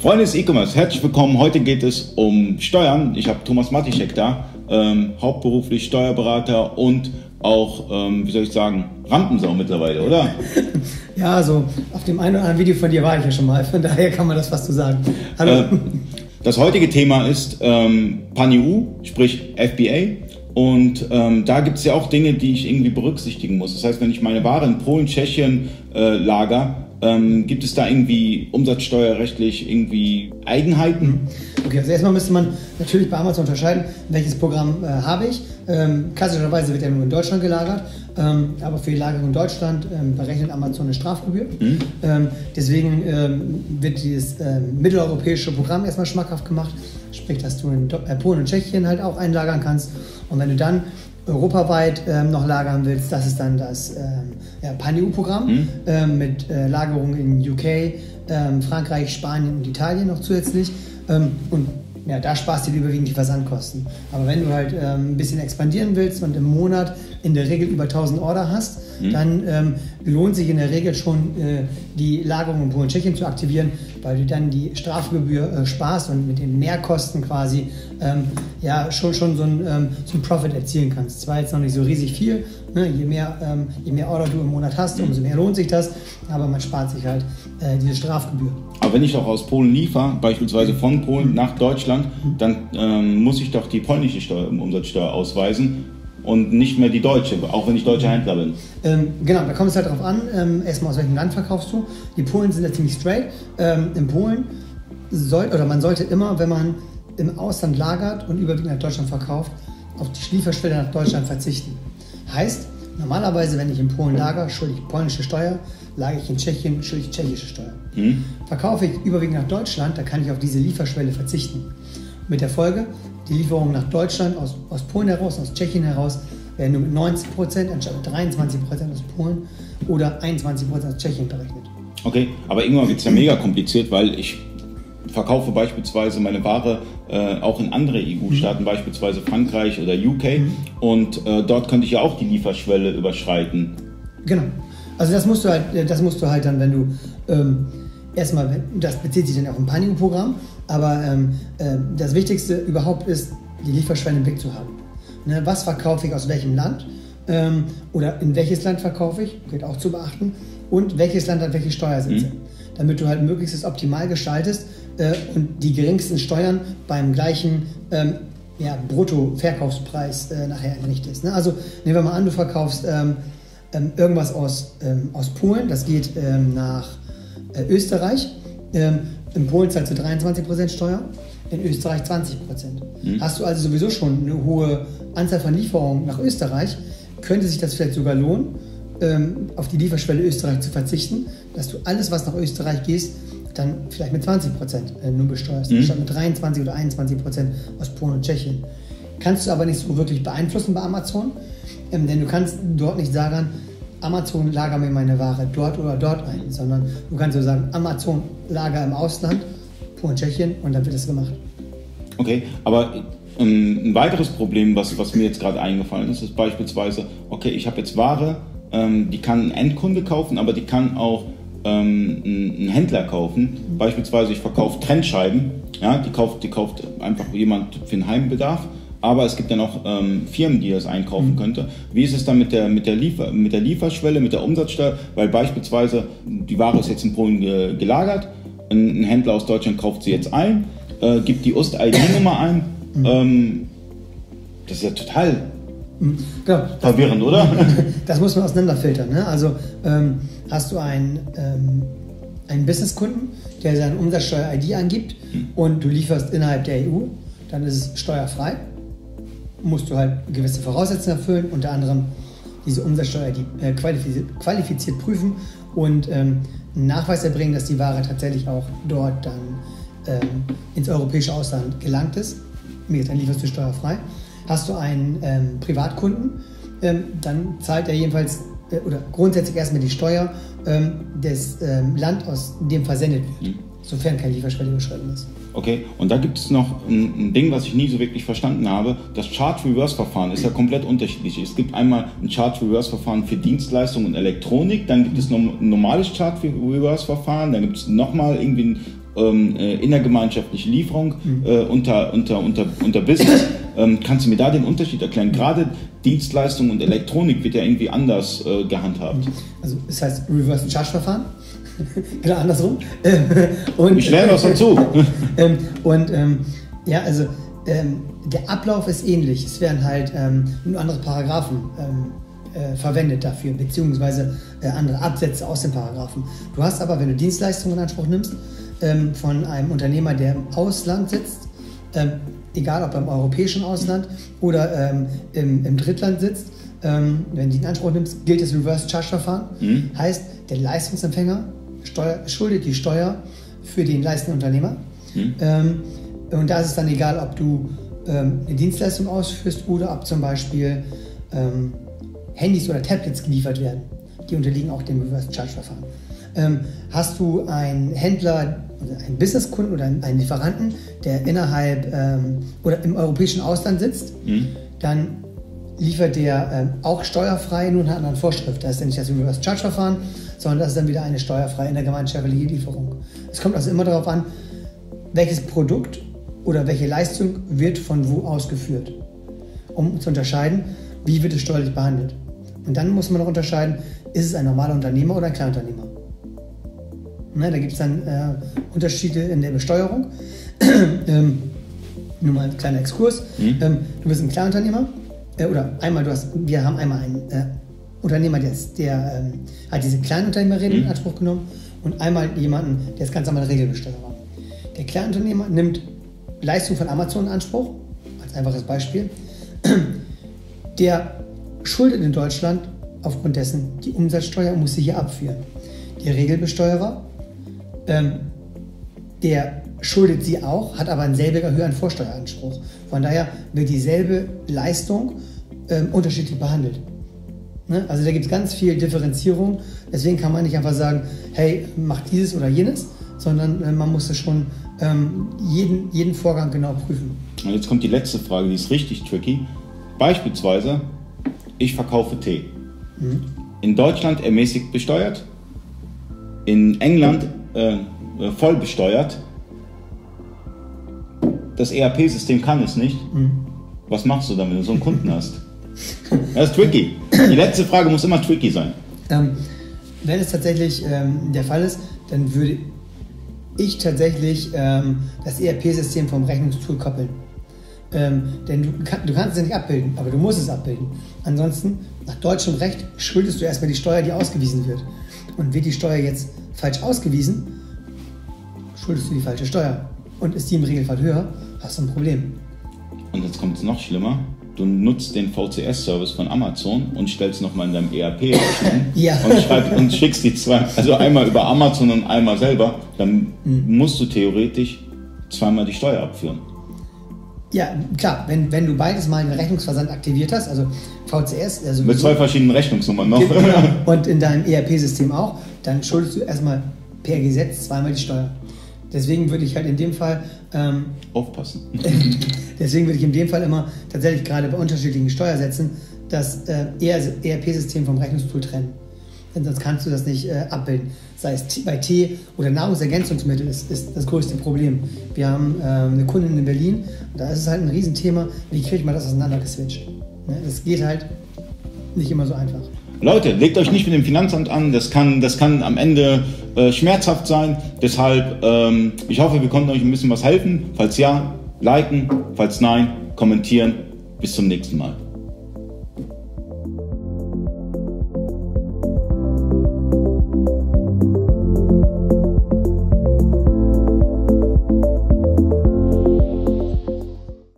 Freunde des E-Commerce, herzlich willkommen. Heute geht es um Steuern. Ich habe Thomas Matischek da, ähm, hauptberuflich Steuerberater und auch, ähm, wie soll ich sagen, Rampensau mittlerweile, oder? Ja, also auf dem einen oder anderen Video von dir war ich ja schon mal, von daher kann man das fast so sagen. Hallo. Äh, das heutige Thema ist ähm, PAN-EU, sprich FBA. Und ähm, da gibt es ja auch Dinge, die ich irgendwie berücksichtigen muss. Das heißt, wenn ich meine Ware in Polen, Tschechien äh, lager, ähm, gibt es da irgendwie umsatzsteuerrechtlich irgendwie Eigenheiten? Okay, also erstmal müsste man natürlich bei Amazon unterscheiden, welches Programm äh, habe ich. Ähm, klassischerweise wird er nur in Deutschland gelagert, ähm, aber für die Lagerung in Deutschland ähm, berechnet Amazon eine Strafgebühr. Mhm. Ähm, deswegen ähm, wird dieses ähm, mitteleuropäische Programm erstmal schmackhaft gemacht, sprich, dass du in äh, Polen und Tschechien halt auch einlagern kannst. Und wenn du dann europaweit ähm, noch lagern willst, das ist dann das ähm, ja, Pan-EU-Programm mhm. ähm, mit äh, Lagerung in UK, ähm, Frankreich, Spanien und Italien noch zusätzlich. Ähm, und ja, da sparst du dir überwiegend die Versandkosten. Aber wenn du halt ähm, ein bisschen expandieren willst und im Monat in der Regel über 1000 Order hast, mhm. dann lohnt sich in der Regel schon äh, die Lagerung in Polen und Tschechien zu aktivieren, weil du dann die Strafgebühr äh, sparst und mit den Mehrkosten quasi ähm, ja schon, schon so ein, ähm, so ein Profit erzielen kannst. Zwar jetzt noch nicht so riesig viel, ne? je, mehr, ähm, je mehr Order du im Monat hast, umso mehr lohnt sich das, aber man spart sich halt äh, diese Strafgebühr. Aber wenn ich auch aus Polen liefere, beispielsweise von Polen nach Deutschland, dann ähm, muss ich doch die polnische Steuer, Umsatzsteuer ausweisen und nicht mehr die deutsche, auch wenn ich deutscher Händler bin. Ähm, genau, da kommt es halt darauf an, ähm, erstmal aus welchem Land verkaufst du. Die Polen sind ja ziemlich straight. Ähm, in Polen soll, oder man sollte immer, wenn man im Ausland lagert und überwiegend nach Deutschland verkauft, auf die Lieferschwelle nach Deutschland verzichten. Heißt, normalerweise, wenn ich in Polen lager, schulde ich polnische Steuer, lage ich in Tschechien, schulde ich tschechische Steuer. Hm. Verkaufe ich überwiegend nach Deutschland, da kann ich auf diese Lieferschwelle verzichten. Mit der Folge, die Lieferungen nach Deutschland, aus, aus Polen heraus, aus Tschechien heraus, werden nur mit 90 Prozent anstatt mit 23 Prozent aus Polen oder 21 Prozent aus Tschechien berechnet. Okay, aber irgendwann wird es ja mega kompliziert, weil ich verkaufe beispielsweise meine Ware äh, auch in andere EU-Staaten, mhm. beispielsweise Frankreich oder UK, mhm. und äh, dort könnte ich ja auch die Lieferschwelle überschreiten. Genau. Also das musst du halt, das musst du halt dann, wenn du ähm, erstmal, das bezieht sich dann auf ein Panico-Programm, aber ähm, äh, das Wichtigste überhaupt ist, die Lieferschwelle im Blick zu haben. Ne, was verkaufe ich aus welchem Land ähm, oder in welches Land verkaufe ich, geht auch zu beachten, und welches Land hat welche Steuersätze. Mhm. Damit du halt möglichst optimal gestaltest äh, und die geringsten Steuern beim gleichen ähm, ja, Brutto-Verkaufspreis äh, nachher entrichtest. Ne? Also nehmen wir mal an, du verkaufst ähm, ähm irgendwas aus, ähm, aus Polen, das geht nach äh, Österreich. Ähm, in Polen zahlst du 23% Steuer, in Österreich 20%. Mhm. Hast du also sowieso schon eine hohe Anzahl von Lieferungen nach Österreich, könnte sich das vielleicht sogar lohnen, ähm, auf die Lieferschwelle Österreich zu verzichten, dass du alles, was nach Österreich gehst, dann vielleicht mit 20% äh, nur besteuerst, mhm. statt mit 23 oder 21% aus Polen und Tschechien. Kannst du aber nicht so wirklich beeinflussen bei Amazon, ähm, denn du kannst dort nicht sagen, Amazon lager mir meine Ware dort oder dort ein, sondern du kannst so sagen, Amazon lager im Ausland, Polen, Tschechien und dann wird es gemacht. Okay, aber ein weiteres Problem, was, was mir jetzt gerade eingefallen ist, ist beispielsweise, okay, ich habe jetzt Ware, ähm, die kann ein Endkunde kaufen, aber die kann auch ähm, ein, Händler kaufen. Mhm. Beispielsweise, ich verkaufe Trennscheiben, ja, die kauft, die kauft einfach jemand für den Heimbedarf aber es gibt ja noch ähm, Firmen, die das einkaufen mhm. könnte. Wie ist es dann mit der, mit, der Liefer, mit der Lieferschwelle, mit der Umsatzsteuer? Weil beispielsweise die Ware ist jetzt in Polen ge gelagert, ein, ein, Händler aus Deutschland kauft sie jetzt ein, äh, gibt die Ost-ID-Nummer ein. Mhm. Ähm, das ist ja total genau, verwirrend, oder? Das muss man auseinanderfiltern. Ne? Also ähm, hast du einen, ähm, einen Businesskunden, der seine Umsatzsteuer-ID angibt mhm. und du lieferst innerhalb der EU, dann ist es steuerfrei musst du halt gewisse Voraussetzungen erfüllen, unter anderem diese Umsatzsteuer die, äh, qualifiziert, qualifiziert, prüfen und ähm, einen Nachweis erbringen, dass die Ware tatsächlich auch dort dann ähm, ins europäische Ausland gelangt ist. Dann lieferst du steuerfrei. Hast du einen ähm, Privatkunden, ähm, dann zahlt er jedenfalls äh, oder grundsätzlich erstmal die Steuer ähm, des ähm, Land, aus dem versendet wird, mhm. Sofern keine Lieferschwelle überschritten ist. Okay, und da gibt es noch ein, ein, Ding, was ich nie so wirklich verstanden habe. Das Chart-Reverse-Verfahren ist ja komplett unterschiedlich. Es gibt einmal ein Chart-Reverse-Verfahren für Dienstleistungen und Elektronik, dann gibt es noch ein normales Chart-Reverse-Verfahren, dann gibt es nochmal irgendwie ähm, äh, innergemeinschaftliche Lieferung mhm. äh, unter, unter, unter, unter Business. Ähm, kannst du mir da den Unterschied erklären? Gerade Dienstleistung und Elektronik wird ja irgendwie anders äh, gehandhabt. Also das heißt Reverse Charge Verfahren. genau andersrum. und, ich lerne was dazu. Ähm, und ähm, ja, also ähm, der Ablauf ist ähnlich. Es werden halt ähm, nur andere Paragraphen ähm, äh, verwendet dafür, beziehungsweise äh, andere Absätze aus den Paragraphen. Du hast aber, wenn du Dienstleistungen in Anspruch nimmst, ähm, von einem Unternehmer, der im Ausland sitzt, ähm, egal ob im europäischen Ausland oder im, im, Drittland sitzt, wenn du die in Anspruch nimmst, gilt das Reverse Charge Verfahren. Mhm. Heißt, der Leistungsempfänger Steuer, schuldet die Steuer für den leistenden Unternehmer. Mhm. Ähm, und da ist es dann egal, ob du ähm, eine Dienstleistung ausführst oder ob zum Beispiel Handys oder Tablets geliefert werden. Die unterliegen auch dem Reverse Charge Verfahren. Ähm, hast du einen Händler, einen Businesskunden oder einen Lieferanten, der innerhalb ähm, oder im europäischen Ausland sitzt, mhm. dann liefert der ähm, auch steuerfrei nur nach anderen Vorschrift. Da ist nicht das Reverse Charge Verfahren, sondern das ist dann wieder eine steuerfreie intergemeinschaftliche Lieferung. Es kommt also immer darauf an, welches Produkt oder welche Leistung wird von wo ausgeführt, um zu unterscheiden, wie wird es steuerlich behandelt. Und dann muss man noch unterscheiden, ist es ein normaler Unternehmer oder ein Kleinunternehmer. Ne, da gibt es dann äh, Unterschiede in der Besteuerung. ähm, nur mal ein kleiner Exkurs. Mhm. Ähm, du bist ein Kleinunternehmer äh, oder einmal, du hast, wir haben einmal einen äh, Unternehmer, der, der ähm, hat diese Kleinunternehmerregel mhm. in Anspruch genommen und einmal jemanden, der ist ganz normal Regelbesteuerer. Der Kleinunternehmer nimmt Leistung von Amazon in Anspruch, als einfaches Beispiel. Der schuldet in Deutschland aufgrund dessen die Umsatzsteuer und muss sie hier abführen. Der Regelbesteuerer ähm, der schuldet sie auch, hat aber einen selbiger höheren Vorsteueranspruch. Von daher wird dieselbe Leistung ähm, unterschiedlich behandelt. Ne? Also da gibt es ganz viel Differenzierung. Deswegen kann man nicht einfach sagen, hey, mach dieses oder jenes, sondern äh, man muss es schon ähm, jeden, jeden Vorgang genau prüfen. Und jetzt kommt die letzte Frage, die ist richtig tricky. Beispielsweise, ich verkaufe Tee. Mhm. In Deutschland ermäßigt besteuert, in England äh, voll besteuert. Das ERP-System kann es nicht. Mhm. Was machst du dann, wenn du so einen Kunden hast? Das ist tricky. Die letzte Frage muss immer tricky sein. Ähm, wenn es tatsächlich ähm, der Fall ist, dann würde ich tatsächlich ähm, das ERP-System vom Rechnungstool koppeln. Ähm, denn du, kann, du, kannst es ja nicht abbilden, aber du musst es abbilden. Ansonsten, nach deutschem Recht, schuldest du erstmal die Steuer, die ausgewiesen wird. Und wird die Steuer jetzt falsch ausgewiesen, schuldest du die falsche Steuer. Und ist die im Regelfall höher, hast du ein Problem. Und jetzt kommt es noch schlimmer. Du nutzt den VCS-Service von Amazon und stellst nochmal in deinem ERP ja. und, schreib, und schickst die zwei, also einmal über Amazon und einmal selber, dann mhm. musst du theoretisch zweimal die Steuer abführen. Ja, klar, wenn, wenn du beides mal den Rechnungsversand aktiviert hast, also VCS, also mit zwei verschiedenen Rechnungsnummern noch. Genau, und in deinem ERP-System auch, dann schuldest du erstmal per Gesetz zweimal die Steuer. Deswegen würde ich halt in dem Fall ähm, aufpassen. deswegen würde ich in dem Fall immer tatsächlich gerade bei unterschiedlichen Steuersätzen das äh, ERP-System vom Rechnungstool trennen. Denn sonst kannst du das nicht äh, abbilden. Sei es bei Tee oder Nahrungsergänzungsmittel ist, ist das größte Problem. Wir haben äh, eine Kundin in Berlin, da ist es halt ein Riesenthema, wie kriegt man das auseinandergeswitcht. Ne? Das geht halt nicht immer so einfach. Leute, legt euch nicht mit dem Finanzamt an, das kann, das kann am Ende äh, schmerzhaft sein. Deshalb, ähm, ich hoffe, wir konnten euch ein bisschen was helfen. Falls ja, liken, falls nein, kommentieren. Bis zum nächsten Mal.